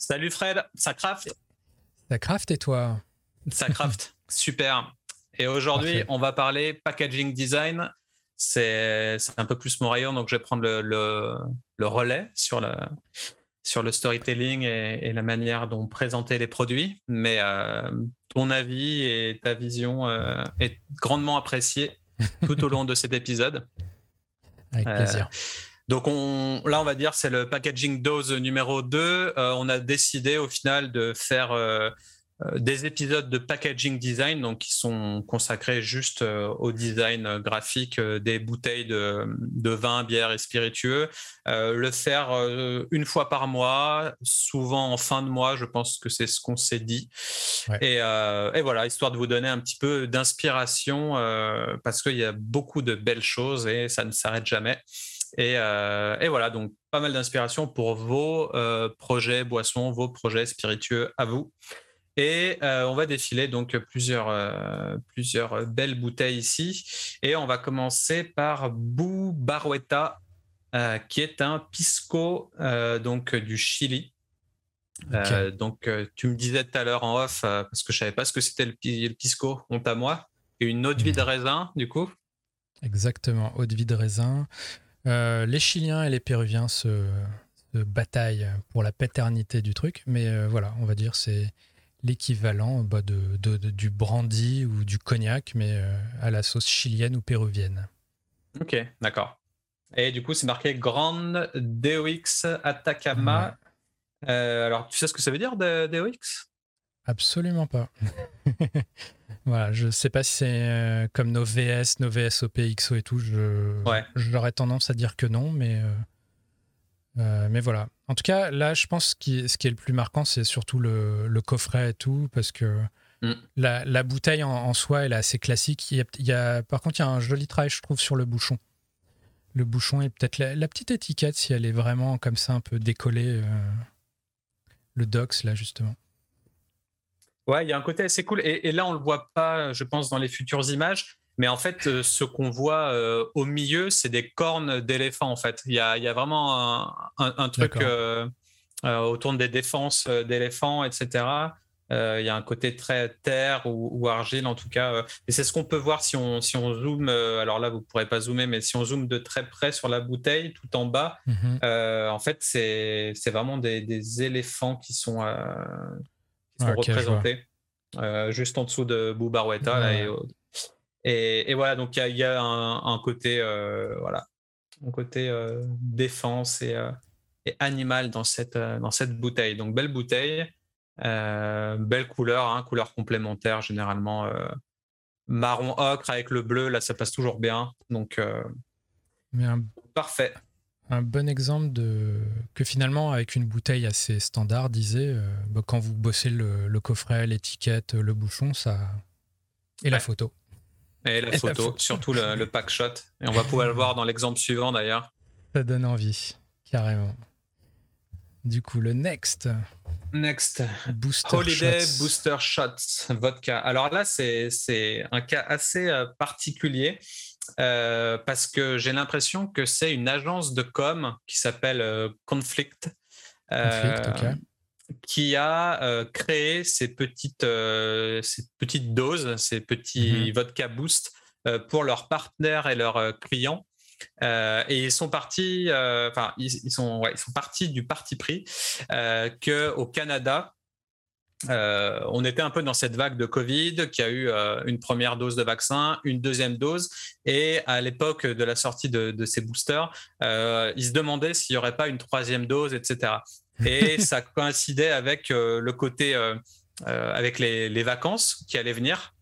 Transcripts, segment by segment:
Salut Fred, ça craft? Ça craft et toi? Ça craft, super. Et aujourd'hui, on va parler packaging design. C'est un peu plus mon rayon, donc je vais prendre le, le, relais sur, le, sur le storytelling et, la manière dont présenter les produits. Mais euh, ton avis et ta vision euh, est grandement appréciée tout au long de cet épisode. Avec plaisir. Euh, donc on, là, on va dire c'est le packaging dose numéro 2. Euh, on a décidé au final de faire euh, euh, des épisodes de packaging design, donc qui sont consacrés juste au design graphique des bouteilles de, vin, bière et spiritueux. le faire une fois par mois, souvent en fin de mois, je pense que c'est ce qu'on s'est dit. Et, et, voilà, histoire de vous donner un petit peu d'inspiration, parce qu'il y a beaucoup de belles choses et ça ne s'arrête jamais. Euh, et, voilà, donc pas mal d'inspiration pour vos euh, projets boissons, vos projets spiritueux à vous. Et euh, on va défiler donc plusieurs, plusieurs belles bouteilles ici. Et on va commencer par Bou Barueta, qui est un pisco donc du Chili. donc, tu me disais tout à l'heure en off, parce que je savais pas ce que c'était le, pisco, honte à moi, et une eau de vie de raisin, du coup. Exactement, eau de vie de raisin. Euh, les Chiliens et les Péruviens se, bataillent pour la paternité du truc, mais euh, voilà, on va dire c'est l'équivalent bah, de, du brandy ou du cognac, mais euh, à la sauce chilienne ou péruvienne. Ok, d'accord. Et du coup, c'est marqué Grande DOX Atacama. alors, tu sais ce que ça veut dire, DOX Absolument pas. voilà, je sais pas si c'est euh, comme nos VS, nos VSOP, XO et tout. Je, j'aurais tendance à dire que non, mais, euh, euh, mais voilà. En tout cas, là, je pense que ce qui est le plus marquant, c'est surtout le, coffret et tout, parce que mm. la, bouteille en, soi, elle est assez classique. Il y, a, par contre, il y a un joli travail, je trouve, sur le bouchon. Le bouchon et peut-être la, petite étiquette, si elle est vraiment comme ça, un peu décollée. le docs, là, justement. Ouais, il y a un côté assez cool. Et, là, on le voit pas, je pense, dans les futures images. Mais en fait, euh, ce qu'on voit euh, au milieu, c'est des cornes d'éléphant. En fait, il y a, vraiment un, truc euh, autour des défenses d'éléphants, etc. Il y a un côté très terre ou, argile, en tout cas. et c'est ce qu'on peut voir si on, si on zoome. alors là, vous ne pourrez pas zoomer, mais si on zoome de très près sur la bouteille, tout en bas, mhm. en fait, c'est vraiment des, éléphants qui sont représentés euh, juste en dessous de Boubarouetta. et, voilà, donc il y, a, un, côté, euh, voilà, un côté euh, défense et, animal dans cette, dans cette bouteille. Donc belle bouteille, belle couleur, hein, couleur complémentaire généralement marron ocre avec le bleu, là ça passe toujours bien. Donc parfait un bon exemple de que finalement avec une bouteille assez standard disait euh, bah, quand vous bossez le, coffret l'étiquette le bouchon ça et la photo. Et la, photo, surtout le, pack shot. Et on va pouvoir le voir dans l'exemple suivant d'ailleurs. Ça donne envie carrément. Du coup le next. Next. Booster holiday booster shots vodka. Alors là c'est un cas assez euh, particulier euh, parce que j'ai l'impression que c'est une agence de com qui s'appelle euh, Conflict, euh, qui a créé ces petites, ces petites doses, ces petits mhm. vodka boost pour leurs partenaires et leurs clients. et ils sont partis, enfin, ils, sont, ils sont partis du parti pris que au Canada, euh, on était un peu dans cette vague de Covid qui a eu euh, une première dose de vaccin, une deuxième dose, et à l'époque de la sortie de, ces boosters, euh, ils se demandaient s'il n'y aurait pas une troisième dose, etc. Et ça coïncidait avec le côté, avec les, vacances qui allaient venir.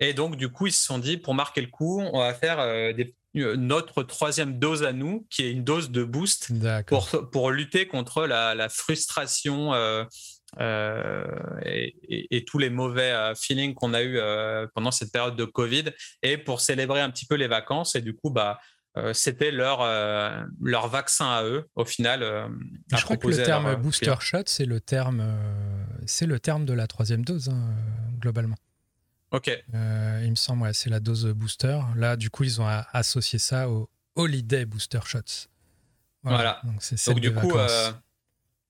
Et donc, du coup, ils se sont dit, pour marquer le coup, on va faire notre troisième dose à nous, qui est une dose de boost pour, pour lutter contre la, la frustration euh, et, tous les mauvais euh, feelings qu'on a eu euh, pendant cette période de Covid et pour célébrer un petit peu les vacances. Et du coup, bah, c'était leur, leur vaccin à eux, au final. je crois que le terme booster shot, c'est le, terme, c'est le terme de la troisième dose, hein, globalement. Ok. il me semble, ouais, c'est la dose booster. Là, du coup, ils ont associé ça au Holiday Booster Shots. Voilà. Donc, Donc du coup,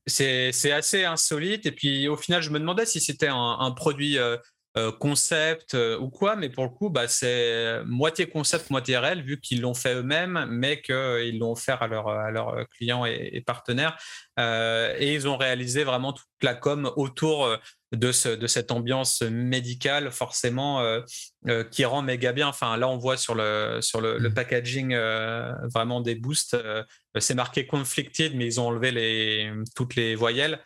c'est assez insolite. Et puis au final, je me demandais si c'était un, produit euh, concept euh, ou quoi, mais pour le coup, bah, c'est moitié concept, moitié réel, vu qu'ils l'ont fait eux-mêmes, mais qu'ils l'ont offert à, à leurs clients et, partenaires. Euh, et ils ont réalisé vraiment toute la com autour de, ce, de cette ambiance médicale, forcément, qui rend méga bien. Enfin, là, on voit sur le, sur le, le mmh. packaging vraiment des boosts, c'est marqué conflicted, mais ils ont enlevé les, toutes les voyelles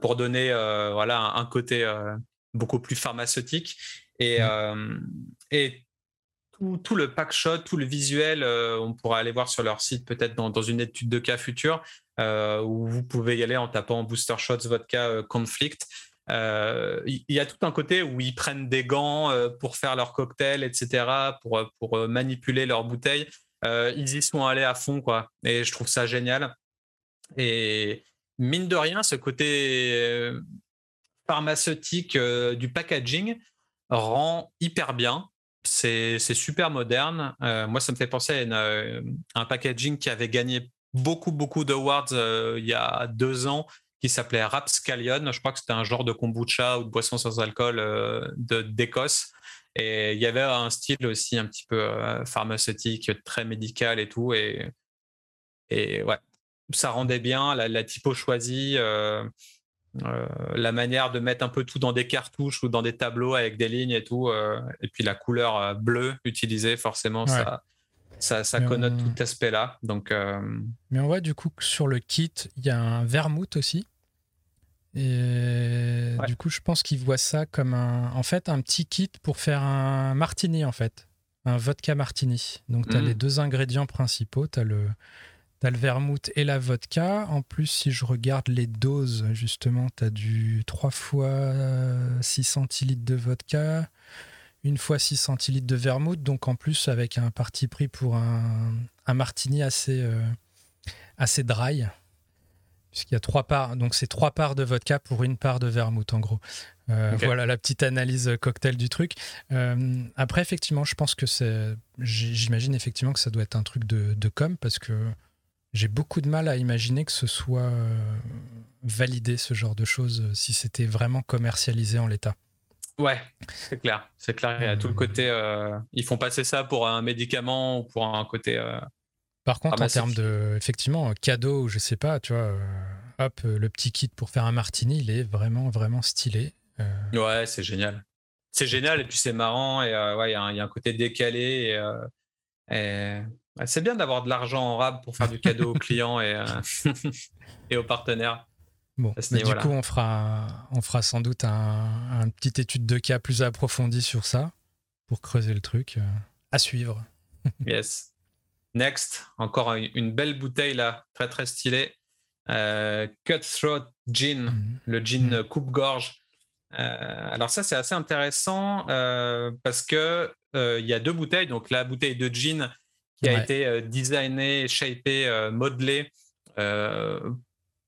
pour donner voilà, un côté beaucoup plus pharmaceutique. Et, euh, et tout, tout, le pack shot, tout le visuel, euh, on pourra aller voir sur leur site peut-être dans, dans, une étude de cas future euh, où vous pouvez y aller en tapant Booster Shots Vodka Conflict. Il y, a tout un côté où ils prennent des gants pour faire leur cocktail, etc., pour, pour manipuler leurs bouteilles. ils y sont allés à fond, quoi. Et je trouve ça génial. Et mine de rien, ce côté pharmaceutique euh, du packaging rend hyper bien. C'est super moderne. Euh, moi, ça me fait penser à, euh, un packaging qui avait gagné beaucoup, beaucoup d'awards il y a deux ans, qui s'appelait Rapscallion. Je crois que c'était un genre de kombucha ou de boisson sans alcool d'Écosse. Et il y avait un style aussi un petit peu pharmaceutique, très médical et tout. Et, et ouais, ça rendait bien. La, la typo choisie, euh, la manière de mettre un peu tout dans des cartouches ou dans des tableaux avec des lignes et tout, euh, et puis la couleur euh, bleue utilisée, forcément, ça, ça, ça connote tout cet aspect-là. Donc, Mais on voit du coup que sur le kit, il y a un vermouth aussi. Et du coup, je pense qu'ils voient ça comme un, en fait, un petit kit pour faire un martini, en fait. Un vodka martini. Donc, tu as mmh. les deux ingrédients principaux. Tu as le, T'as le vermouth et la vodka. En plus, si je regarde les doses, justement, tu as du 3 fois 6 centilitres de vodka, une fois 6 centilitres de vermouth. Donc, en plus, avec un parti pris pour un, martini assez, euh, assez dry. Puisqu'il y a trois parts. Donc, c'est trois parts de vodka pour une part de vermouth, en gros. Euh, voilà la petite analyse cocktail du truc. Euh, après, effectivement, je pense que c'est. J'imagine effectivement que ça doit être un truc de, de com parce que j'ai beaucoup de mal à imaginer que ce soit euh, validé, ce genre de choses, euh, si c'était vraiment commercialisé en l'état. Ouais, c'est clair. C'est clair. Il y a tout le côté. Euh, ils font passer ça pour un médicament ou pour un côté. Par contre, en termes de. Effectivement, cadeau, je sais pas, tu vois, hop, le petit kit pour faire un martini, il est vraiment, vraiment stylé. Ouais, c'est génial. C'est génial et puis c'est marrant et ouais, il y, a un côté décalé et c'est bien d'avoir de l'argent en rab pour faire du cadeau aux clients et, euh, et aux partenaires. Bon, du coup, on fera, on fera sans doute un, un, petite étude de cas plus approfondie sur ça pour creuser le truc. Euh, à suivre. yes. Next, encore une belle bouteille là, très très stylée. Euh, Cutthroat Gin, mhm. le gin mhm. coupe-gorge. alors ça, c'est assez intéressant parce que il y a deux bouteilles. Donc la bouteille de gin qui a été euh, designé, shapé, euh, modelé euh,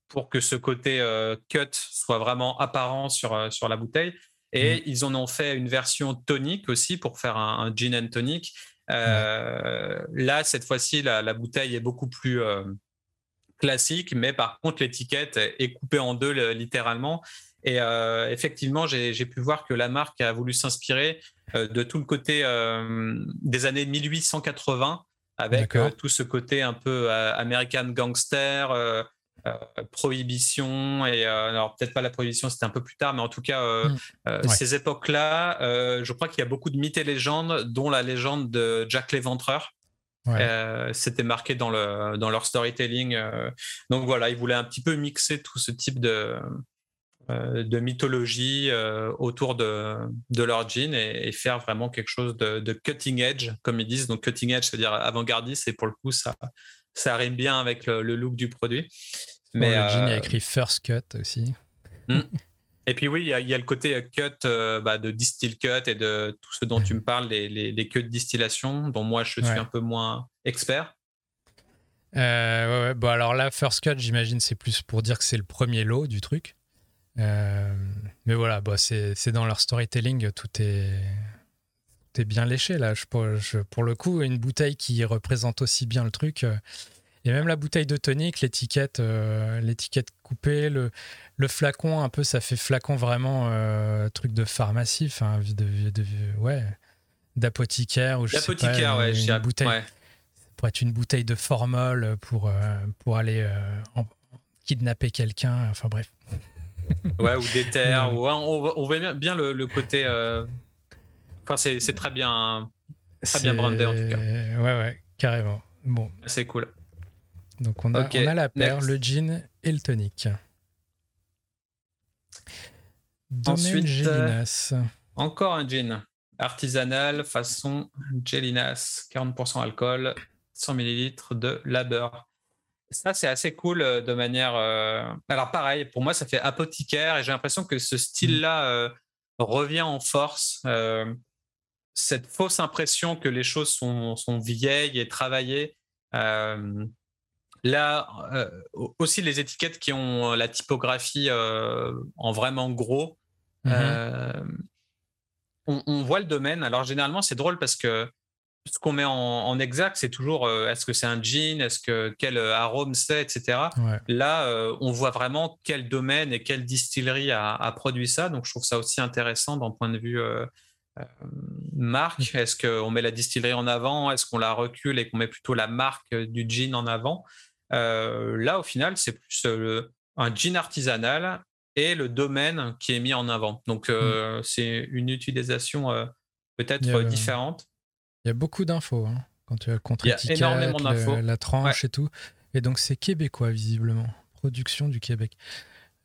pour que ce côté cut soit vraiment apparent sur, sur la bouteille. Et mm. ils en ont fait une version tonique aussi pour faire un, gin and tonic. Là, cette fois-ci, la, bouteille est beaucoup plus classique, mais par contre, l'étiquette est coupée en deux littéralement. Et effectivement, j'ai pu voir que la marque a voulu s'inspirer de tout le côté des années 1880 avec euh, tout ce côté un peu euh, American gangster, euh, prohibition, et alors peut-être pas la prohibition, c'était un peu plus tard, mais en tout cas, mm. ces époques-là, je crois qu'il y a beaucoup de mythes et légendes, dont la légende de Jack l'Éventreur. c'était marqué dans, le, dans leur storytelling. donc voilà, ils voulaient un petit peu mixer tout ce type de, euh, de mythologie euh, autour de, de leur jean et, faire vraiment quelque chose de, cutting edge, comme ils disent. Donc cutting edge, c'est-à-dire avant-gardiste, et pour le coup, ça, ça arrive bien avec le, look du produit. Mais le jean, il y a euh, écrit First Cut aussi. Hmm. Et puis oui, il y, a, le côté cut bah, de distill cut et de tout ce dont tu me parles, les, les, les queues de distillation, dont moi je suis un peu moins expert. ouais, Bon, alors là, First Cut, j'imagine, c'est plus pour dire que c'est le premier lot du truc. Euh, mais voilà, bah, c'est dans leur storytelling, tout est, tout est bien léché là. Je, pour le coup, une bouteille qui représente aussi bien le truc. Euh, Et même la bouteille de tonique, l'étiquette, l'étiquette coupée, le, le flacon, un peu, ça fait flacon vraiment truc de pharmacie, enfin, de, de, ouais, d'apothicaire ou je sais pas, ouais, une bouteille. Pour être une bouteille de formol pour, pour aller kidnapper quelqu'un, enfin bref. ouais, ou d'éther, ou on, voit bien le, côté. Euh, enfin, c'est très bien, très bien brandé en tout cas. Ouais, ouais, carrément. Bon. C'est cool. Donc on a, on a la paire, le jean et le tonic. Ensuite, Gélinas. Euh, encore un gin artisanal façon Gélinas, 40% alcool, 100 ml de labeur. Ça, c'est assez cool euh, de manière. Euh, alors, pareil, pour moi, ça fait apothicaire et j'ai l'impression que ce style-là euh, revient en force. cette fausse impression que les choses sont, sont vieilles et travaillées. Là, aussi les étiquettes qui ont la typographie en vraiment gros. Mm-hmm. On, on, voit le domaine. Alors, généralement, c'est drôle parce que ce qu'on met en, exact, c'est toujours euh, est-ce que c'est un jean, est-ce que quel euh, arôme c'est, etc. Là, euh, on voit vraiment quel domaine et quelle distillerie a, produit ça. Donc, je trouve ça aussi intéressant d'un point de vue marque. Mm. Est-ce qu'on met la distillerie en avant? Est-ce qu'on la recule et qu'on met plutôt la marque du jean en avant? Là, au final, c'est plus un jean artisanal et le domaine qui est mis en avant. Donc, mm. c'est une utilisation peut-être différente. Il y a beaucoup d'infos hein, quand tu as contre Il y a énormément d'infos. La tranche et tout. Et donc c'est québécois visiblement. Production du Québec.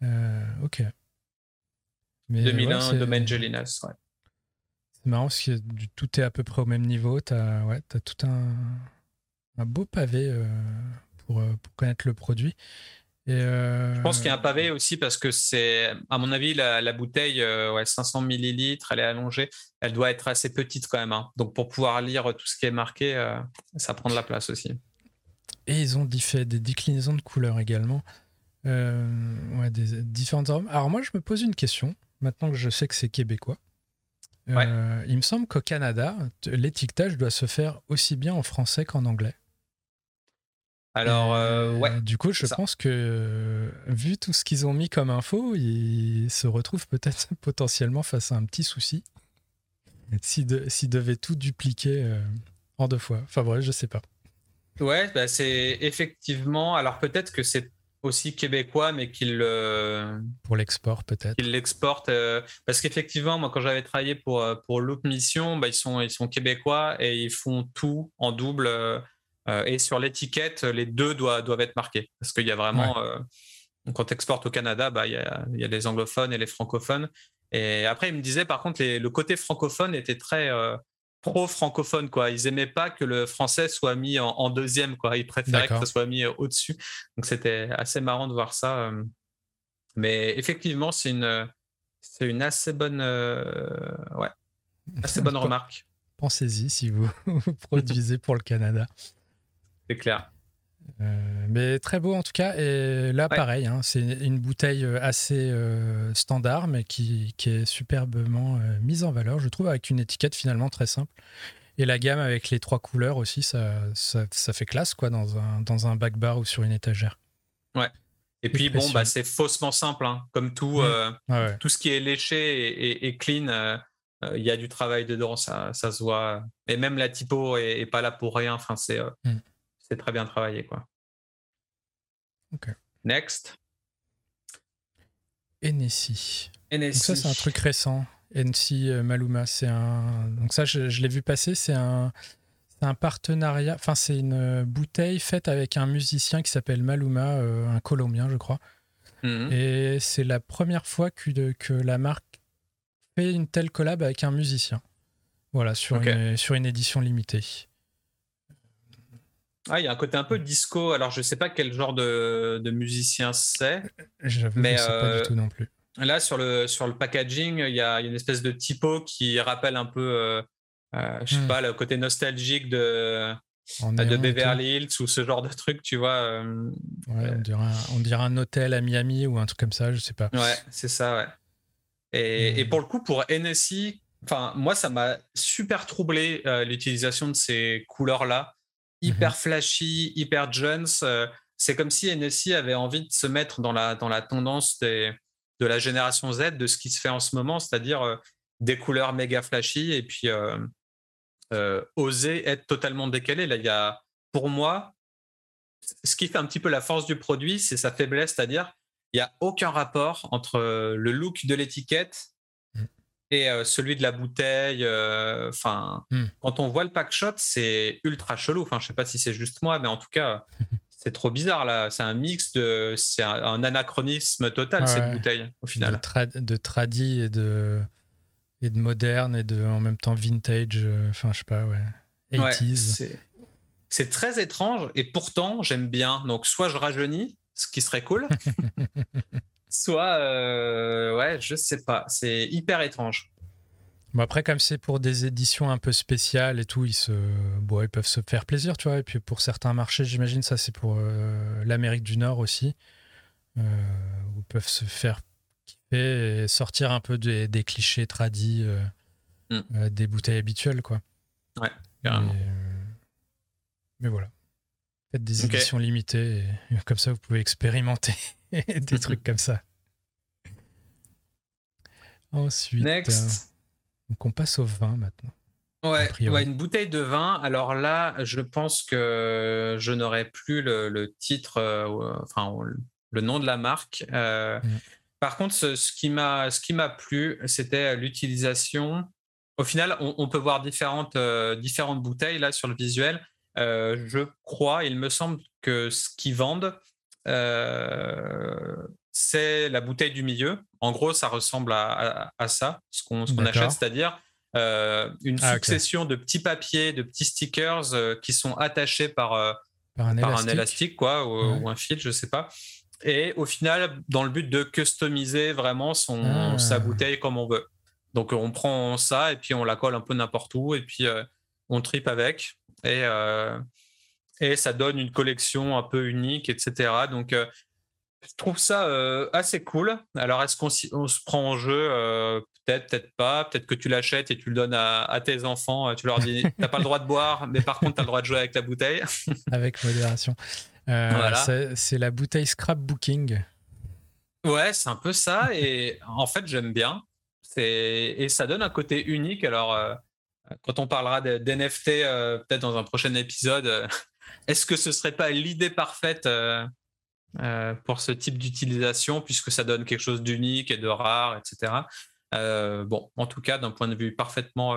Euh, ok. Mais 2001, domaine Gelinas, ouais. C'est marrant parce que tout est à peu près au même niveau. Tu as, ouais, as tout un, un beau pavé euh, pour, euh, pour, connaître le produit. Euh, je pense qu'il y a un pavé aussi parce que c'est, à mon avis, la, bouteille, euh, ouais, 500 millilitres, elle est allongée, elle doit être assez petite quand même. Hein. Donc pour pouvoir lire tout ce qui est marqué, euh, ça prend de la place aussi. Et ils ont fait des déclinaisons de couleurs également. ouais, des différentes armes. Alors moi, je me pose une question, maintenant que je sais que c'est québécois. il me semble qu'au Canada, l'étiquetage doit se faire aussi bien en français qu'en anglais. Alors, euh, ouais. Du coup, je pense que vu tout ce qu'ils ont mis comme info, ils se retrouvent peut-être potentiellement face à un petit souci s'ils devaient tout dupliquer euh, en deux fois. Enfin, bref, je sais pas. Ouais, bah c'est effectivement. Alors, peut-être que c'est aussi québécois, mais qu'ils. Pour l'export, peut-être. Qu'ils l'exportent. Euh, parce qu'effectivement, moi, quand j'avais travaillé pour, pour Loop Mission, bah, ils, sont, ils sont québécois et ils font tout en double euh, et sur l'étiquette, les deux doivent, doivent être marqués. Parce qu'il y a vraiment. Euh, quand tu exportes au Canada, bah, il, y a, il y a les anglophones et les francophones. Et après, il me disait, par contre, le côté francophone était très euh, pro-francophone. Quoi. Ils n'aimaient pas que le français soit mis en, deuxième. Quoi. Ils préféraient que ce soit mis au-dessus. Donc, c'était assez marrant de voir ça. Mais effectivement, c'est une, c'est une assez bonne, ouais, assez bonne remarque. Pensez-y si vous, vous produisez pour le Canada. C'est clair. Euh, mais très beau en tout cas. Et là, pareil, hein, c'est une bouteille euh, assez euh, standard, mais qui, est superbement mise en valeur, je trouve, avec une étiquette finalement très simple. Et la gamme avec les trois couleurs aussi, ça, ça, fait classe quoi, dans un, dans un back bar ou sur une étagère. Ouais. Et puis, bon, bah, c'est faussement simple. Hein. Comme tout, tout ce qui est léché et, clean, il y a du travail dedans, ça, ça se voit. Et même la typo est, pas là pour rien. Enfin, c'est. Mm c'est très bien travaillé. Quoi. Ok. Next. NSI. Donc ça, c'est un truc récent. NC euh, Maluma, c'est un. Donc ça, je, l'ai vu passer. C'est un, un partenariat. Enfin, c'est une euh, bouteille faite avec un musicien qui s'appelle Maluma, euh, un Colombien, je crois. Mhm. Et c'est la première fois que, que la marque fait une telle collab avec un musicien. Voilà, sur, une, sur une édition limitée. Ah, il y a un côté un peu disco. Alors, je sais pas quel genre de, musicien c'est. mais je sais pas du euh, tout non plus. Là, sur le, sur le packaging, il y, a, une espèce de typo qui rappelle un peu, euh, euh je sais hmm. pas, le côté nostalgique de, de Beverly Hills ou ce genre de truc, tu vois. Euh, ouais, on, dirait un, on dirait un hôtel à Miami ou un truc comme ça, je sais pas. Ouais, c'est ça, ouais. Et, et, hmm. pour le coup, pour NSI, enfin, moi, ça m'a super troublé l'utilisation de ces couleurs-là. Hyper flashy, hyper Jones. c'est comme si NSI avait envie de se mettre dans la, dans la tendance des, de la génération Z, de ce qui se fait en ce moment, c'est-à-dire des couleurs méga flashy et puis oser être totalement décalé. Là, il y a, pour moi, ce qui fait un petit peu la force du produit, c'est sa faiblesse, c'est-à-dire il n'y a aucun rapport entre le look de l'étiquette. Et celui de la bouteille. Enfin, mmh. quand on voit le pack shot, c'est ultra chelou. Enfin, je sais pas si c'est juste moi, mais en tout cas, c'est trop bizarre là. C'est un mix de, c'est un, anachronisme total cette bouteille au final. De, de tradi et de et de moderne et de en même temps vintage. Enfin, je sais pas, ouais. 80s. c'est très étrange et pourtant j'aime bien. Donc soit je rajeunis, ce qui serait cool, soit euh, ouais, je sais pas. C'est hyper étrange. Bon après, comme c'est pour des éditions un peu spéciales et tout, ils, se... bon, ils peuvent se faire plaisir, tu vois. Et puis pour certains marchés, j'imagine ça c'est pour euh, l'Amérique du Nord aussi, euh, où ils peuvent se faire kiffer et sortir un peu des, clichés tradis mm. des bouteilles habituelles, quoi. Ouais, carrément. mais voilà. Faites des éditions limitées, et comme ça vous pouvez expérimenter des trucs comme ça. Ensuite, Next. donc on passe au vin maintenant. Ouais, une bouteille de vin. Alors là, je pense que je n'aurai plus le, titre, euh, enfin le nom de la marque. Euh, mm. Par contre, ce, ce qui m'a plu, c'était l'utilisation. Au final, on, peut voir différentes, euh, différentes bouteilles là sur le visuel. Euh, je crois, il me semble que ce qu'ils vendent, euh, c'est la bouteille du milieu. En gros, ça ressemble à, ça, ce qu'on achète, c'est-à-dire euh, une ah, succession de petits papiers, de petits stickers qui sont attachés par, un, élastique. quoi, ou, un fil, je ne sais pas. Et au final, dans le but de customiser vraiment son, ah. sa bouteille comme on veut. Donc on prend ça et puis on la colle un peu n'importe où et puis on tripe avec et, euh, et ça donne une collection un peu unique, etc. Donc, euh, je trouve ça euh, assez cool. Alors, est-ce qu'on se prend en jeu Peut-être, peut-être pas. Peut-être que tu l'achètes et tu le donnes à, tes enfants. Tu leur dis, t'as pas le droit de boire, mais par contre, tu as le droit de jouer avec la bouteille. avec modération. C'est la bouteille scrapbooking. Ouais, c'est un peu ça. Et en fait, j'aime bien. Et ça donne un côté unique. Alors, quand on parlera d'NFT euh, peut-être dans un prochain épisode, euh, est-ce que ce serait pas l'idée parfaite euh, pour ce type d'utilisation puisque ça donne quelque chose d'unique et de rare, etc. bon, en tout cas, d'un point de vue parfaitement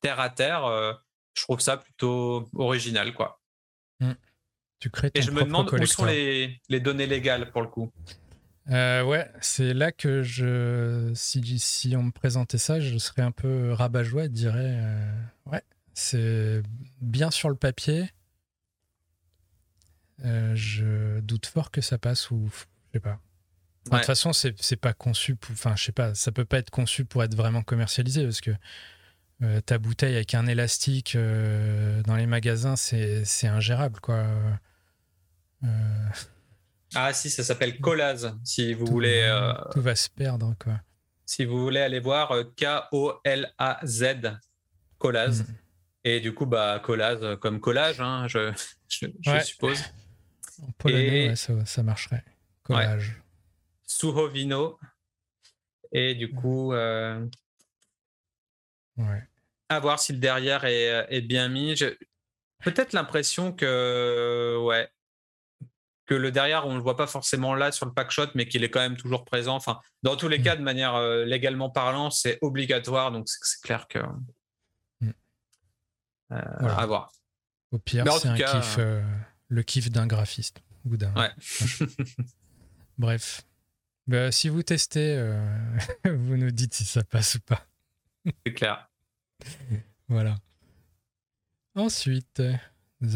terre à terre, je trouve ça plutôt original, quoi. Mmh. Tu crées ton et je me demande où sont les, les données légales pour le coup. Euh, ouais, c'est là que je, si, si, on me présentait ça, je serais un peu rabat-joie et dirais, euh, ouais, c'est bien sur le papier. Euh, je doute fort que ça passe ou je sais pas. De toute façon, c'est pas conçu pour, enfin, je sais pas, ça peut pas être conçu pour être vraiment commercialisé parce que ta bouteille avec un élastique dans les magasins, c'est ingérable, quoi. Ah si, ça s'appelle Colaz, si vous voulez. Euh, tout va se perdre, quoi. Si vous voulez aller voir euh, K-O-L-A-Z, Colaz. Mm. Et du coup, bah, Colaz euh, comme collage, hein, je, suppose. En polonais, ça, marcherait. Collage. Suhovino. Et du coup, ouais. à voir si le derrière est, est bien mis. Peut-être l'impression que, ouais, que le derrière, on ne le voit pas forcément là sur le pack shot, mais qu'il est quand même toujours présent. Enfin, dans tous les mm. cas, de manière euh, légalement parlant, c'est obligatoire, donc c'est clair que. Mm. Euh, à voir. Au pire, c'est un kiff, euh, le kiff d'un graphiste ou d'un. Ouais. Bref. Bah, si vous testez, vous nous dites si ça passe ou pas. c'est clair. voilà. Ensuite.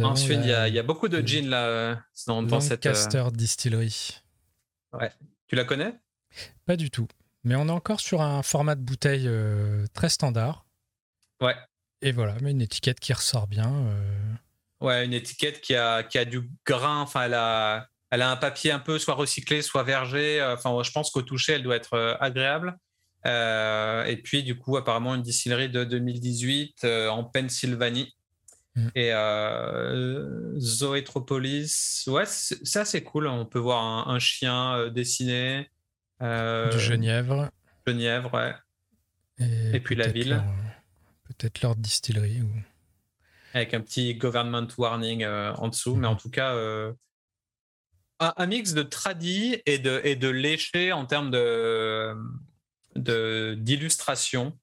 Ensuite, il y, a beaucoup de jeans là dans, dans cette. Lancaster Distillery. Ouais. Tu la connais? Pas du tout. Mais on est encore sur un format de bouteille euh, très standard. Ouais. Et voilà, mais une étiquette qui ressort bien. Euh. Ouais, une étiquette qui a, qui a du grain. Enfin, elle a, elle a un papier un peu soit recyclé, soit vergé. Enfin, je pense qu'au toucher, elle doit être euh, agréable. et puis, du coup, apparemment, une distillerie de 2018 en Pennsylvanie. Mm. Et euh, Zoetropolis, ouais, c'est assez cool. On peut voir un, chien euh, dessiné. Euh, du Genièvre. Genièvre, ouais. Et, puis la ville. Peut-être leur distillerie. Ou... Avec un petit government warning en dessous, mais en tout cas, un, mix de tradi et de, et de léché en termes de d'illustration.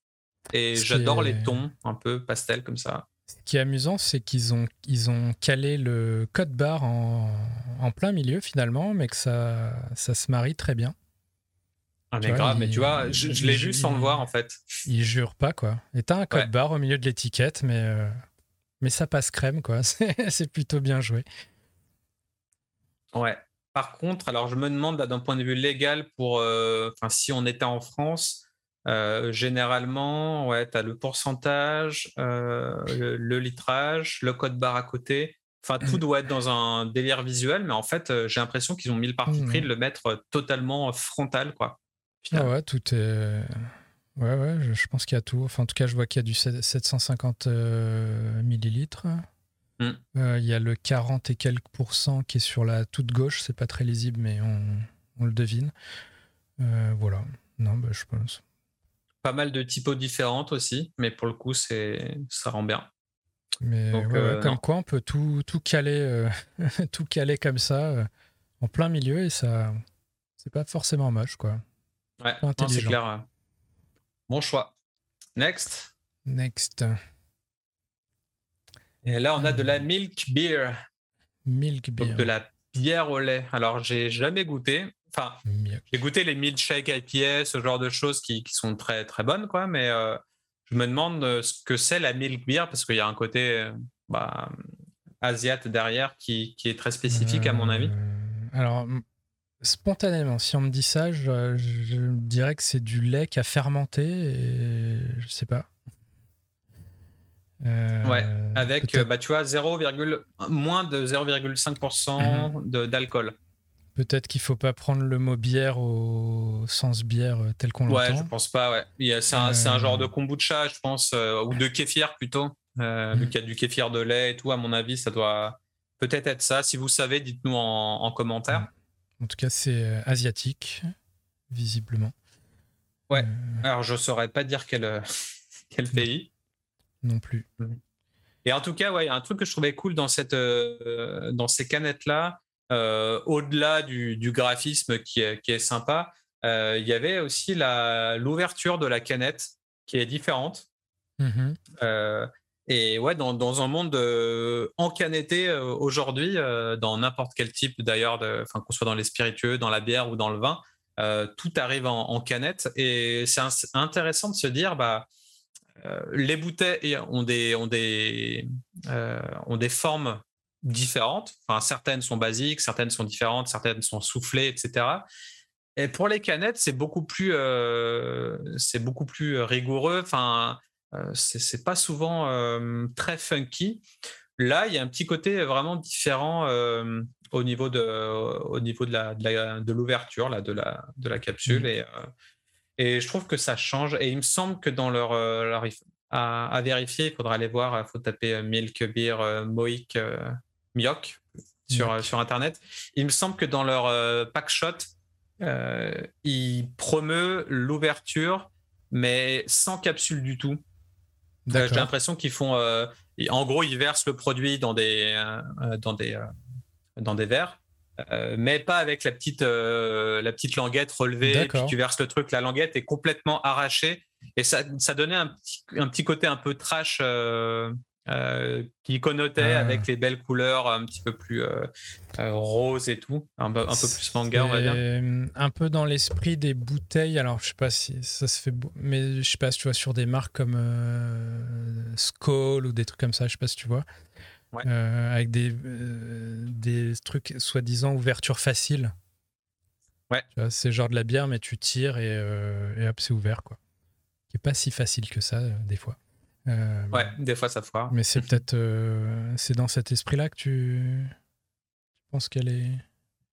Et j'adore les tons un peu pastel comme ça. Ce qui est amusant, c'est qu'ils ont, ils ont calé le code barre en, en, plein milieu finalement, mais que ça, ça se marie très bien. Ah mais grave, mais tu vois, je, l'ai vu sans le voir en fait. Il jure pas quoi. Et t'as un code barre au milieu de l'étiquette, mais, euh, mais ça passe crème quoi. c'est plutôt bien joué. Ouais. Par contre, alors je me demande d'un point de vue légal pour, euh, si on était en France, euh, généralement, ouais, tu as le pourcentage, euh, le, litrage, le code barre à côté. Enfin, tout mmh. doit être dans un délire visuel, mais en fait, euh, j'ai l'impression qu'ils ont mis le parti pris mmh. de le mettre totalement frontal, quoi. Ah ouais, tout est. Ouais, ouais, je, pense qu'il y a tout. Enfin, en tout cas, je vois qu'il y a du 750 millilitres. Mmh. Il y a le 40 et quelques pourcents qui est sur la toute gauche. C'est pas très lisible, mais on, on le devine. voilà. Non, bah, je pense pas mal de typos différentes aussi, mais pour le coup, c'est ça rend bien. Mais euh, comme quoi, on peut tout, tout caler, euh, tout caler comme ça euh, en plein milieu et ça, c'est pas forcément moche, quoi. Ouais, c'est clair. Bon choix. Next. Next. Et là, on a de la milk beer. Milk beer. Donc de la bière au lait. Alors, j'ai jamais goûté. Enfin, j'ai goûté les milkshakes IPA, ce genre de choses qui, qui sont très très bonnes, quoi. Mais euh, je me demande euh, ce que c'est la milk beer parce qu'il y a un côté euh, bah, asiate derrière qui, qui, est très spécifique à mon avis. Alors, spontanément, si on me dit ça, je, je dirais que c'est du lait qui a fermenté et je sais pas. ouais, avec, bah, tu vois, 0, moins de 0,5% mhm. d'alcool. Peut-être qu'il faut pas prendre le mot bière au sens bière euh, tel qu'on l'entend. Ouais, je pense pas. Ouais. C'est un, un, genre de euh. kombucha, je pense, euh, ou de kéfir plutôt. Euh, Vu mm. qu'il y a du kéfir de lait et tout, à mon avis, ça doit peut-être être ça. Si vous savez, dites-nous en, commentaire. En tout cas, c'est asiatique, visiblement. Ouais. Alors, je saurais pas dire quel, quel pays. Non plus. Mm. Et en tout cas, ouais, un truc que je trouvais cool dans, cette, dans ces canettes-là, euh, au-delà du, graphisme qui est, sympa, euh, il y avait aussi l'ouverture de la canette qui est différente. Mm-hmm. Euh, et ouais, dans, un monde encanetté aujourd'hui, dans n'importe quel type d'ailleurs, qu'on soit dans les spiritueux, dans la bière ou dans le vin, tout arrive en, canette. Et c'est intéressant de se dire, bah, les bouteilles ont des, ont des, ont des formes différentes. Enfin, certaines sont basiques, certaines sont différentes, certaines sont soufflées, etc. Et pour les canettes, c'est beaucoup plus, euh, c'est beaucoup plus rigoureux. Enfin, euh, c'est pas souvent euh, très funky. Là, il y a un petit côté vraiment différent au niveau de, au niveau de la, de l'ouverture là, de la, de la capsule. Mmh. Et, et je trouve que ça change. Et il me semble que dans leur, à, vérifier, il faudra aller voir. Il faut taper Milk Beer Moïc Mioc sur, sur Internet. Il me semble que dans leur euh, pack shot, euh, ils promeut l'ouverture, mais sans capsule du tout. Euh, j'ai l'impression qu'ils font. en gros, ils versent le produit dans des, dans des, dans des verres. mais pas avec la petite, la petite languette relevée, puis tu verses le truc, la languette est complètement arrachée. Et ça, ça donnait un petit, un petit côté un peu trash euh, qui connotait ah. avec les belles couleurs un petit peu plus euh, euh, roses et tout, un, peu plus manga, on va dire. Un peu dans l'esprit des bouteilles. Alors, je sais pas si ça se fait, mais je sais pas si tu vois sur des marques comme Skoll ou des trucs comme ça, je sais pas si tu vois. avec des, des trucs soi-disant ouverture facile. Ouais. C'est genre de la bière, mais tu tires et, et hop, c'est ouvert, quoi. Qui est pas si facile que ça, des fois. Euh, ouais, des fois ça foire. Mais c'est peut-être euh, c'est dans cet esprit-là que tu, penses qu'elle est.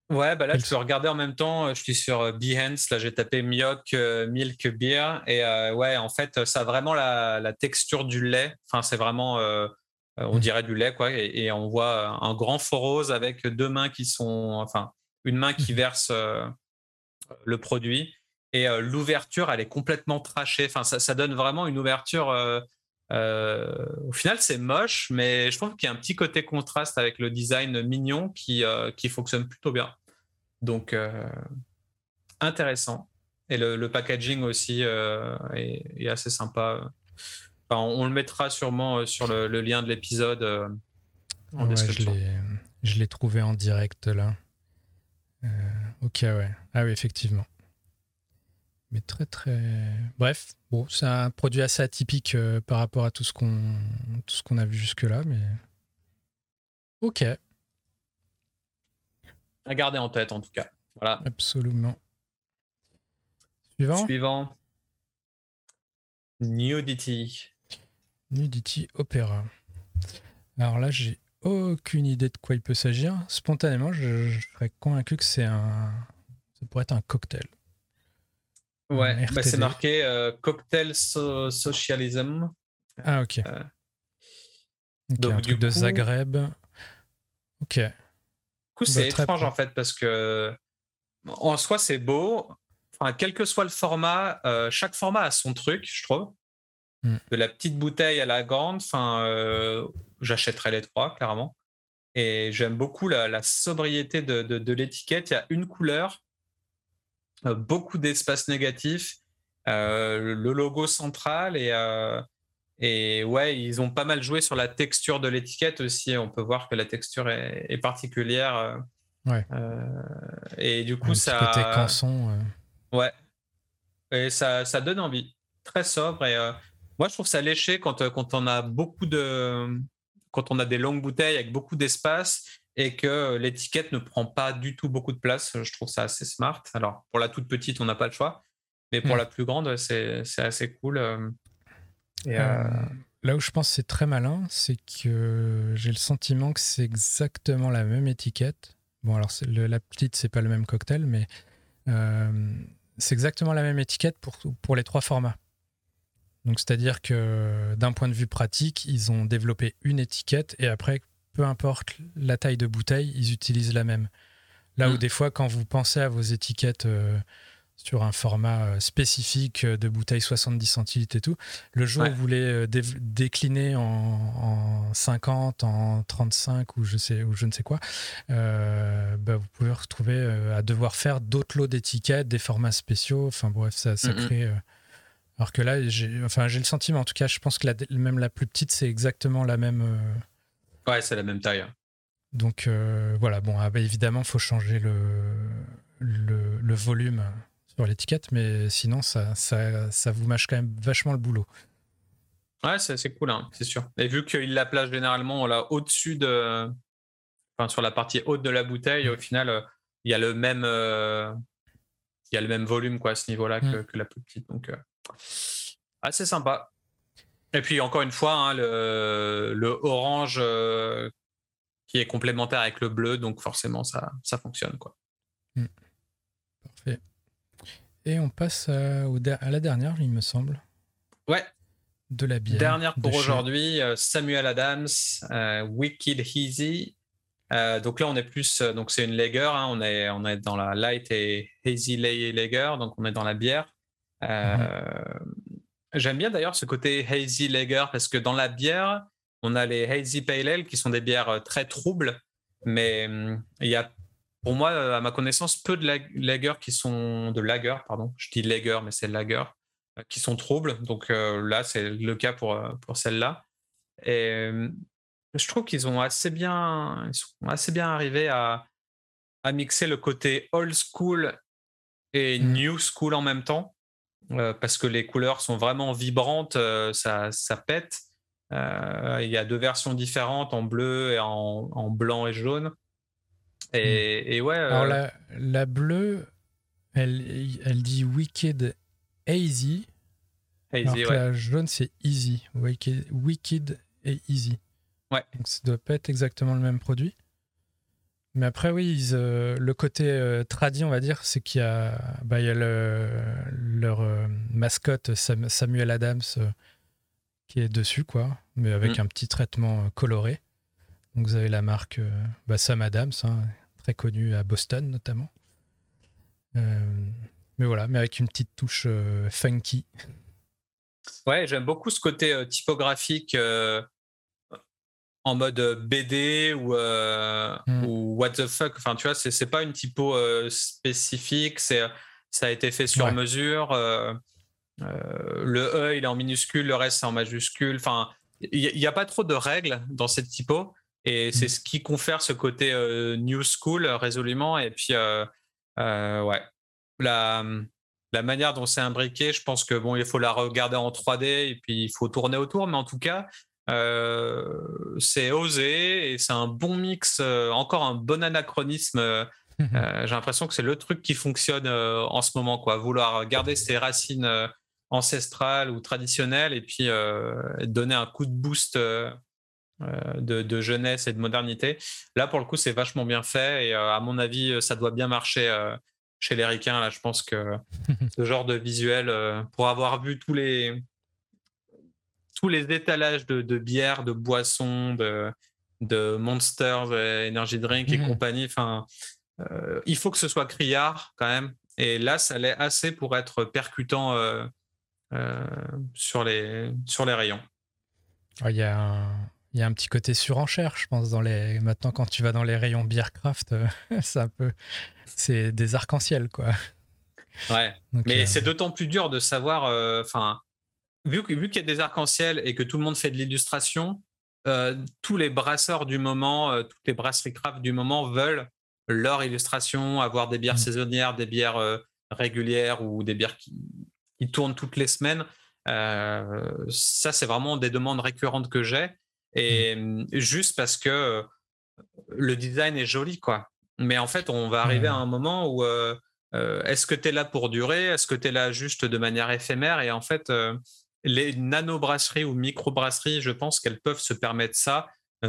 Ouais, bah là, tu peux regarder en même temps. Je suis sur Behance. Là, j'ai tapé Mioc euh, Milk Beer. Et ouais, en fait, ça a vraiment la, texture du lait. Enfin, c'est vraiment on mm. dirait du lait, quoi. Et, on voit un grand faux rose avec deux mains qui sont, enfin, une main qui mm. verse le produit. Et l'ouverture, elle est complètement trachée. Enfin, ça, donne vraiment une ouverture. Au final, c'est moche, mais je trouve qu'il y a un petit côté contraste avec le design mignon qui, qui fonctionne plutôt bien. Donc, intéressant. Et le, packaging aussi est, assez sympa on, le mettra sûrement euh, sur le, lien de l'épisode euh, en description. Je l'ai trouvé en direct là. Euh, ok, ouais. Ah oui, effectivement. Mais très très. Bref, bon, c'est un produit assez atypique par rapport à tout ce qu'on tout ce qu'on a vu jusque là, mais ok. À garder en tête en tout cas. Voilà. Absolument. Suivant. Suivant. Nudity. Nudity Opera. Alors là, j'ai aucune idée de quoi il peut s'agir. Spontanément, je, serais convaincu que c'est un. Ça pourrait être un cocktail. Ouais, bah, c'est marqué euh, Cocktail Socialism. Ah, ok. Euh, donc, un truc de Zagreb. Ok. Du coup, bah, c'est étrange en fait parce que en soi, c'est beau. Enfin, quel que soit le format, euh, chaque format a son truc, je trouve. Mm. De la petite bouteille à la grande, enfin, euh, j'achèterais les trois, clairement. Et j'aime beaucoup la, sobriété de, l'étiquette. Il y a une couleur, beaucoup d'espace négatif, euh, le logo central et, et ouais, ils ont pas mal joué sur la texture de l'étiquette aussi. On peut voir que la texture est, particulière. Ouais. et du coup, ça. Côté canson. Ouais. Et ça, ça donne envie. Très sobre et moi, je trouve ça léché quand, euh, quand on a beaucoup de. Quand on a des longues bouteilles avec beaucoup d'espace et que l'étiquette ne prend pas du tout beaucoup de place. Je trouve ça assez smart. Alors, pour la toute petite, on n'a pas le choix. Mais pour hmm. la plus grande, c'est assez cool. Euh. Euh, là où je pense que c'est très malin, c'est que j'ai le sentiment que c'est exactement la même étiquette. Bon, alors la petite, c'est pas le même cocktail, mais c'est exactement la même étiquette pour, pour les trois formats. Donc, c'est-à-dire que d'un point de vue pratique, ils ont développé une étiquette et après, peu importe la taille de bouteille, ils utilisent la même. Là où mm. des fois, quand vous pensez à vos étiquettes euh, sur un format euh, spécifique de bouteille 70 centilitres et tout, le jour où vous voulez euh, décliner en, 50, en 35 ou je, sais, ou je ne sais quoi, bah, vous pouvez retrouver à devoir faire d'autres lots d'étiquettes, des formats spéciaux. Enfin bref, ça, ça crée alors que là, j'ai enfin, le sentiment, en tout cas, je pense que la, même la plus petite, c'est exactement la même. Euh, ouais, c'est la même taille. Hein. Donc euh, voilà, bon, ah, bah, évidemment, il faut changer le, le, volume sur l'étiquette, mais sinon, ça, ça, ça, vous mâche quand même vachement le boulot. Ouais, c'est cool, hein, c'est sûr. Et vu qu'il la place généralement là au-dessus de. Enfin, sur la partie haute de la bouteille, au final, euh, il y a le même. il y a le même volume quoi, à ce niveau-là que, mm. que, la plus petite. Donc, Assez sympa. Et puis encore une fois, hein, le, orange euh, qui est complémentaire avec le bleu, donc forcément ça, ça fonctionne. Quoi. Hmm. Parfait. Et on passe à, à, la dernière, il me semble. Ouais. De la bière. Dernière pour aujourd'hui, euh, Samuel Adams, euh, Wicked Easy. donc là, on est plus, donc c'est une lager, hein, on, est, on est dans la light et hazy lager, donc on est dans la bière. Euh, j'aime bien d'ailleurs ce côté hazy lager parce que dans la bière, on a les hazy pale ale qui sont des bières euh, très troubles, mais hum, il y a pour moi, à ma connaissance, peu de lager qui sont de lager, pardon, je dis lager, mais c'est lager, euh, qui sont troubles. Donc là, c'est le cas pour, pour celle-là. Et hum, je trouve qu'ils ont assez bien, ils sont assez bien arrivés à, à mixer le côté old school et mmh. new school en même temps. Euh, parce que les couleurs sont vraiment vibrantes, euh, ça, ça, pète. Euh, il y a deux versions différentes en bleu et en, blanc et jaune. Et, hmm. ouais. Alors la, la, bleue, elle, elle dit Wicked Hazy. Hazy alors La jaune, c'est Easy. Wicked, wicked et Easy. Ouais. Donc ça doit pas être exactement le même produit. Mais après, oui, euh, le côté euh, tradit, on va dire, c'est qu'il y a, bah, il y a leur euh, mascotte Samuel Adams qui est dessus, quoi, mais avec mm. un petit traitement coloré. Donc vous avez la marque bah, Sam Adams, hein, très connue à Boston notamment. mais voilà, mais avec une petite touche funky. Ouais, j'aime beaucoup ce côté typographique en mode BD ou, mm. ou what the fuck. Enfin, tu vois, c'est pas une typo spécifique, c'est ça a été fait sur mesure. le E, il est en minuscule, le reste, c'est en majuscule. Enfin, il n'y a, pas trop de règles dans cette typo. Et c'est mm. ce qui confère ce côté euh, new school résolument. Et puis, euh, euh, ouais, la, la manière dont c'est imbriqué, je pense que bon, il faut la regarder en 3D et puis il faut tourner autour. Mais en tout cas, c'est osé et c'est un bon mix, encore un bon anachronisme. J'ai l'impression que c'est le truc qui fonctionne en ce moment, quoi. Vouloir garder ses racines ancestrales ou traditionnelles et puis donner un coup de boost euh, de, jeunesse et de modernité. Là, pour le coup, c'est vachement bien fait et euh, à mon avis, ça doit bien marcher euh, chez les ricains. Là, je pense que ce genre de visuel, pour avoir vu tous les tous les étalages de, bières, de boissons, de, de Monsters, Energy Drink et mhm. compagnie, enfin, il faut que ce soit criard quand même. Et là, ça l'est assez pour être percutant sur, les, sur les rayons. Ah, il y a un, il y a un petit côté surenchère, je pense, dans les. Maintenant, quand tu vas dans les rayons Beercraft, euh, c'est un peu. C'est des arcs-en-ciel, quoi. Ouais. Mais euh, c'est d'autant plus dur de savoir. Euh, enfin, vu, vu qu'il y a des arcs-en-ciel et que tout le monde fait de l'illustration, tous les brasseurs du moment, toutes les brasseries craft du moment veulent leur illustration, avoir des bières mm. saisonnières, des bières régulières ou des bières qui, qui tournent toutes les semaines. ça, c'est vraiment des demandes récurrentes que j'ai. Et mmh, juste parce que le design est joli, quoi. Mais en fait, on va arriver à un moment où est-ce que tu es là pour durer? Est-ce que tu es là juste de manière éphémère? Et en fait, les nano-brasseries ou micro-brasseries, je pense qu'elles peuvent se permettre ça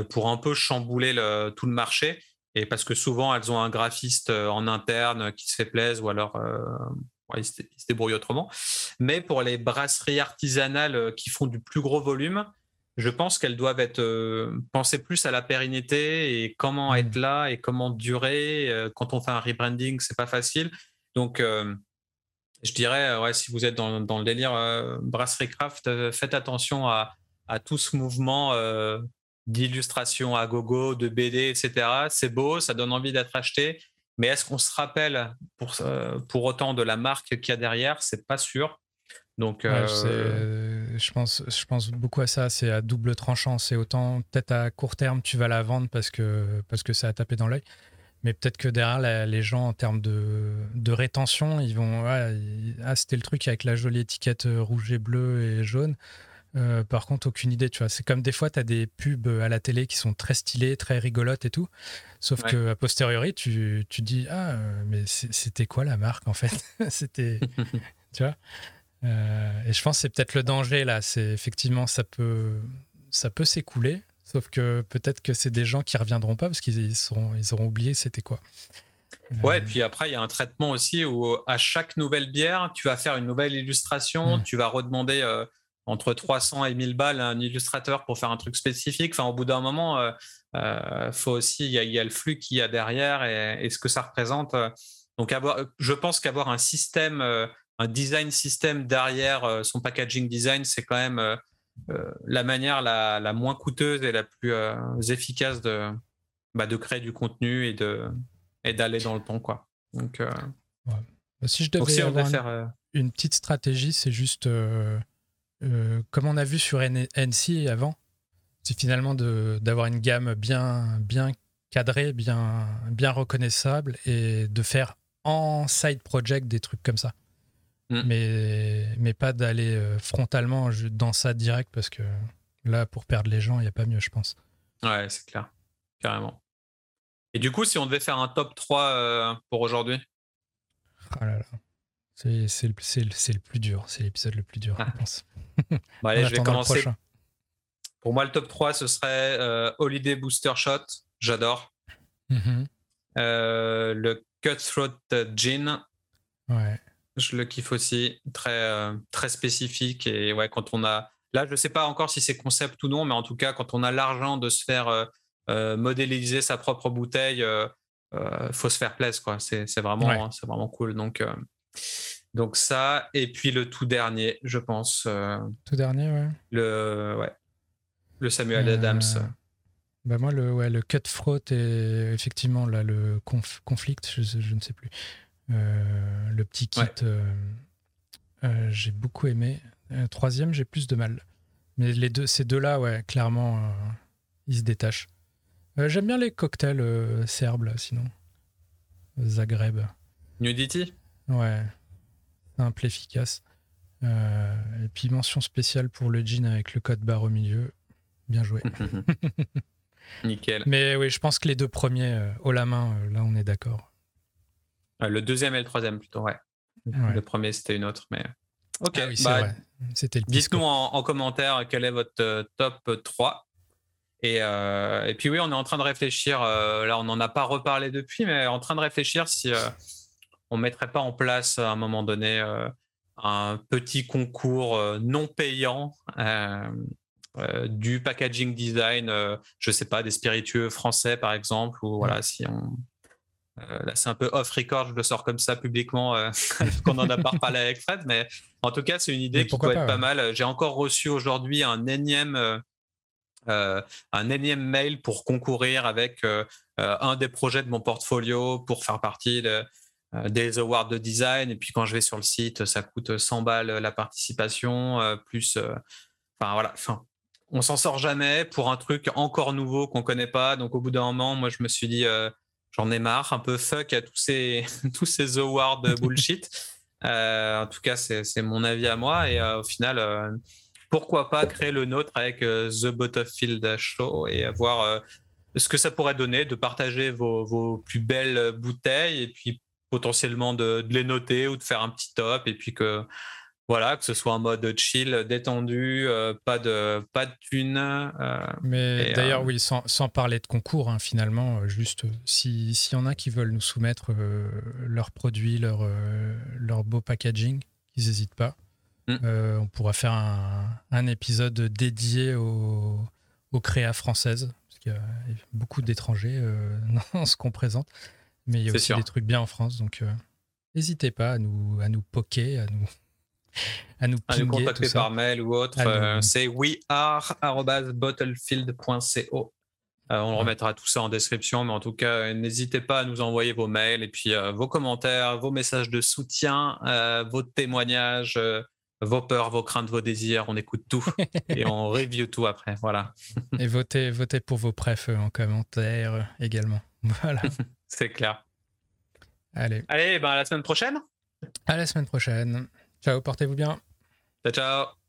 pour un peu chambouler le, tout le marché. Et parce que souvent, elles ont un graphiste en interne qui se fait plaisir ou alors ils, se, ils, se, débrouillent autrement. Mais pour les brasseries artisanales qui font du plus gros volume, je pense qu'elles doivent être euh, penser plus à la pérennité et comment mmh. être là et comment durer. Euh, quand on fait un rebranding, c'est pas facile. Donc, euh, je dirais, ouais, si vous êtes dans, le délire brasserie craft, faites attention à, tout ce mouvement d'illustration à gogo, de BD, etc. C'est beau, ça donne envie d'être acheté. Mais est-ce qu'on se rappelle pour, pour autant de la marque qu'il y a derrière? C'est pas sûr. Donc, euh, je, pense, je pense beaucoup à ça. C'est à double tranchant. C'est autant, peut-être à court terme, tu vas la vendre parce que, parce que ça a tapé dans l'œil. Mais peut-être que derrière, les gens, en termes de, de rétention, ils vont. ah, c'était le truc avec la jolie étiquette euh, rouge et bleu et jaune. Euh, par contre, aucune idée, tu vois. C'est comme des fois, tu as des pubs à la télé qui sont très stylées, très rigolotes et tout. Sauf qu'à que a posteriori, tu, tu dis Ah, mais c'était quoi la marque en fait? C'était. tu vois euh, et je pense que c'est peut-être le danger là. C'est effectivement ça peut ça peut s'écouler, sauf que peut-être que c'est des gens qui reviendront pas parce qu'ils seront ils auront oublié c'était quoi. Ouais, et puis après, il y a un traitement aussi où à chaque nouvelle bière, tu vas faire une nouvelle illustration, tu vas redemander euh, entre 300 et 1000 balles à un illustrateur pour faire un truc spécifique. Enfin, au bout d'un moment, euh, faut aussi, il y, a le flux qu'il y a derrière et, et, ce que ça représente. Donc, avoir, je pense qu'avoir un système un design système derrière euh, son packaging design, c'est quand même euh, euh, la manière la, moins coûteuse et la plus efficace de, bah, de créer du contenu et de et d'aller dans le temps quoi. Donc bah, si je devais avoir faire, une, petite stratégie, c'est juste comme on a vu sur NC avant, c'est finalement d'avoir une gamme bien bien cadrée, bien bien reconnaissable et de faire en side project des trucs comme ça. Mm. mais, mais pas d'aller euh, frontalement dans ça direct parce que là, pour perdre les gens, il n'y a pas mieux, je pense. Ouais, c'est clair, carrément. Et du coup, si on devait faire un top 3 euh, pour aujourd'hui? Ah là là. C'est le, le, plus dur, c'est l'épisode le plus dur, je pense. bon, allez, je vais commencer. Pour moi, le top 3, ce serait euh, Holiday Booster Shot, j'adore. Mm-hmm. le Cutthroat Gin. Ouais. Je le kiffe aussi, très, euh, très spécifique. Et ouais, quand on a là, je ne sais pas encore si c'est concept ou non, mais en tout cas, quand on a l'argent de se faire modéliser sa propre bouteille, il faut se faire plaisir. Quoi. C'est, vraiment, c'est vraiment cool. Donc, donc ça, et puis le tout dernier, je pense. tout dernier, ouais. Le, ouais. le Samuel Adams. Bah moi, le, ouais, le cutthroat et effectivement là, le conf, conflict, je, ne sais plus. Euh, le petit kit, euh, euh, j'ai beaucoup aimé. troisième, j'ai plus de mal. Mais les deux, ces deux-là, ouais, clairement, ils se détachent. J'aime bien les cocktails serbes, là, sinon. Zagreb. Nudity? Ouais. Simple, efficace. et puis mention spéciale pour le jean avec le code barre au milieu. Bien joué. Nickel. Mais oui, je pense que les deux premiers, euh, haut la main, euh, là, on est d'accord. Le deuxième et le troisième, plutôt, ouais. Le premier, c'était une autre, mais. Ok, ah bah, c'était Dites-nous en, commentaire quel est votre euh, top 3. Et, et, puis oui, on est en train de réfléchir, là on n'en a pas reparlé depuis, mais en train de réfléchir si on ne mettrait pas en place à un moment donné un petit concours non payant euh, du packaging design, euh, je sais pas, des spiritueux français par exemple, ou voilà, si on. Euh, là, c'est un peu off record, je le sors comme ça publiquement, qu'on en a pas parlé avec Fred, mais en tout cas, c'est une idée qui peut être pas mal. J'ai encore reçu aujourd'hui un énième. un énième mail pour concourir avec un des projets de mon portfolio pour faire partie des awards de design. Et puis quand je vais sur le site, ça coûte 100 balles la participation, plus. Enfin voilà, enfin, on s'en sort jamais pour un truc encore nouveau qu'on connaît pas. Donc au bout d'un moment, moi je me suis dit euh, j'en ai marre, un peu fuck à tous ces tous ces awards bullshit. Euh, en tout cas, c'est mon avis à moi. Et euh, au final, pourquoi pas créer le nôtre avec The Butterfield Show et voir ce que ça pourrait donner, de partager vos, plus belles bouteilles et puis potentiellement de, de, les noter ou de faire un petit top et puis que voilà, que ce soit en mode chill, détendu, euh, pas de pas de thunes. Euh, Mais d'ailleurs, euh, oui, sans, parler de concours, hein, finalement, juste s'il y en a qui veulent nous soumettre leurs produits, leur, leur beau packaging, ils n'hésitent pas. Mm. on pourra faire un, épisode dédié aux, aux créas françaises, parce qu'il y a beaucoup d'étrangers dans ce qu'on présente. Mais il y a aussi des trucs bien en France, donc n'hésitez pas à nous, à nous poker, à nous à nous, à nous contacter par mail ou autre. Euh, c'est weare.bottlefield.co. Euh, on remettra tout ça en description, mais en tout cas, n'hésitez pas à nous envoyer vos mails et puis euh, vos commentaires, vos messages de soutien, vos témoignages, vos peurs, vos craintes, vos désirs. On écoute tout et on review tout après. Voilà. et votez, votez pour vos prefs en commentaire également. Voilà. C'est clair. Allez. Allez, ben à la semaine prochaine. À la semaine prochaine. Ciao, portez-vous bien. Ciao, ciao.